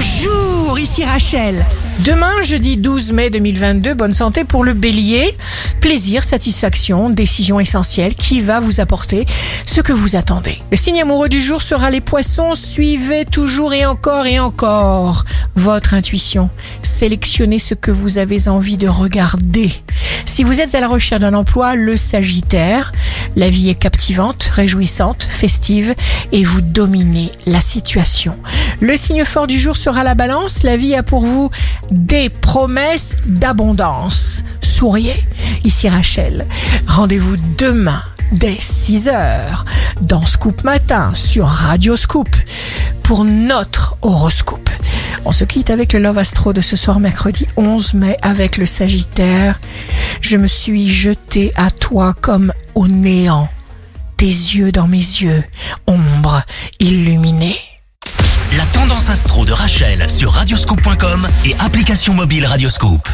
Bonjour, ici Rachel. Demain, jeudi 12 mai 2022, bonne santé pour le bélier. Plaisir, satisfaction, décision essentielle qui va vous apporter ce que vous attendez. Le signe amoureux du jour sera les poissons. Suivez toujours et encore et encore votre intuition. Sélectionnez ce que vous avez envie de regarder. Si vous êtes à la recherche d'un emploi, le Sagittaire, la vie est captivante, réjouissante, festive et vous dominez la situation. Le signe fort du jour sera la balance. La vie a pour vous des promesses d'abondance. Souriez. Ici Rachel. Rendez-vous demain dès 6 heures dans Scoop Matin sur Radio Scoop pour notre horoscope. On se quitte avec le Love Astro de ce soir mercredi 11 mai avec le Sagittaire. Je me suis jeté à toi comme au néant. Tes yeux dans mes yeux, ombre illuminée. La tendance astro de Rachel sur radioscope.com et application mobile Radioscope.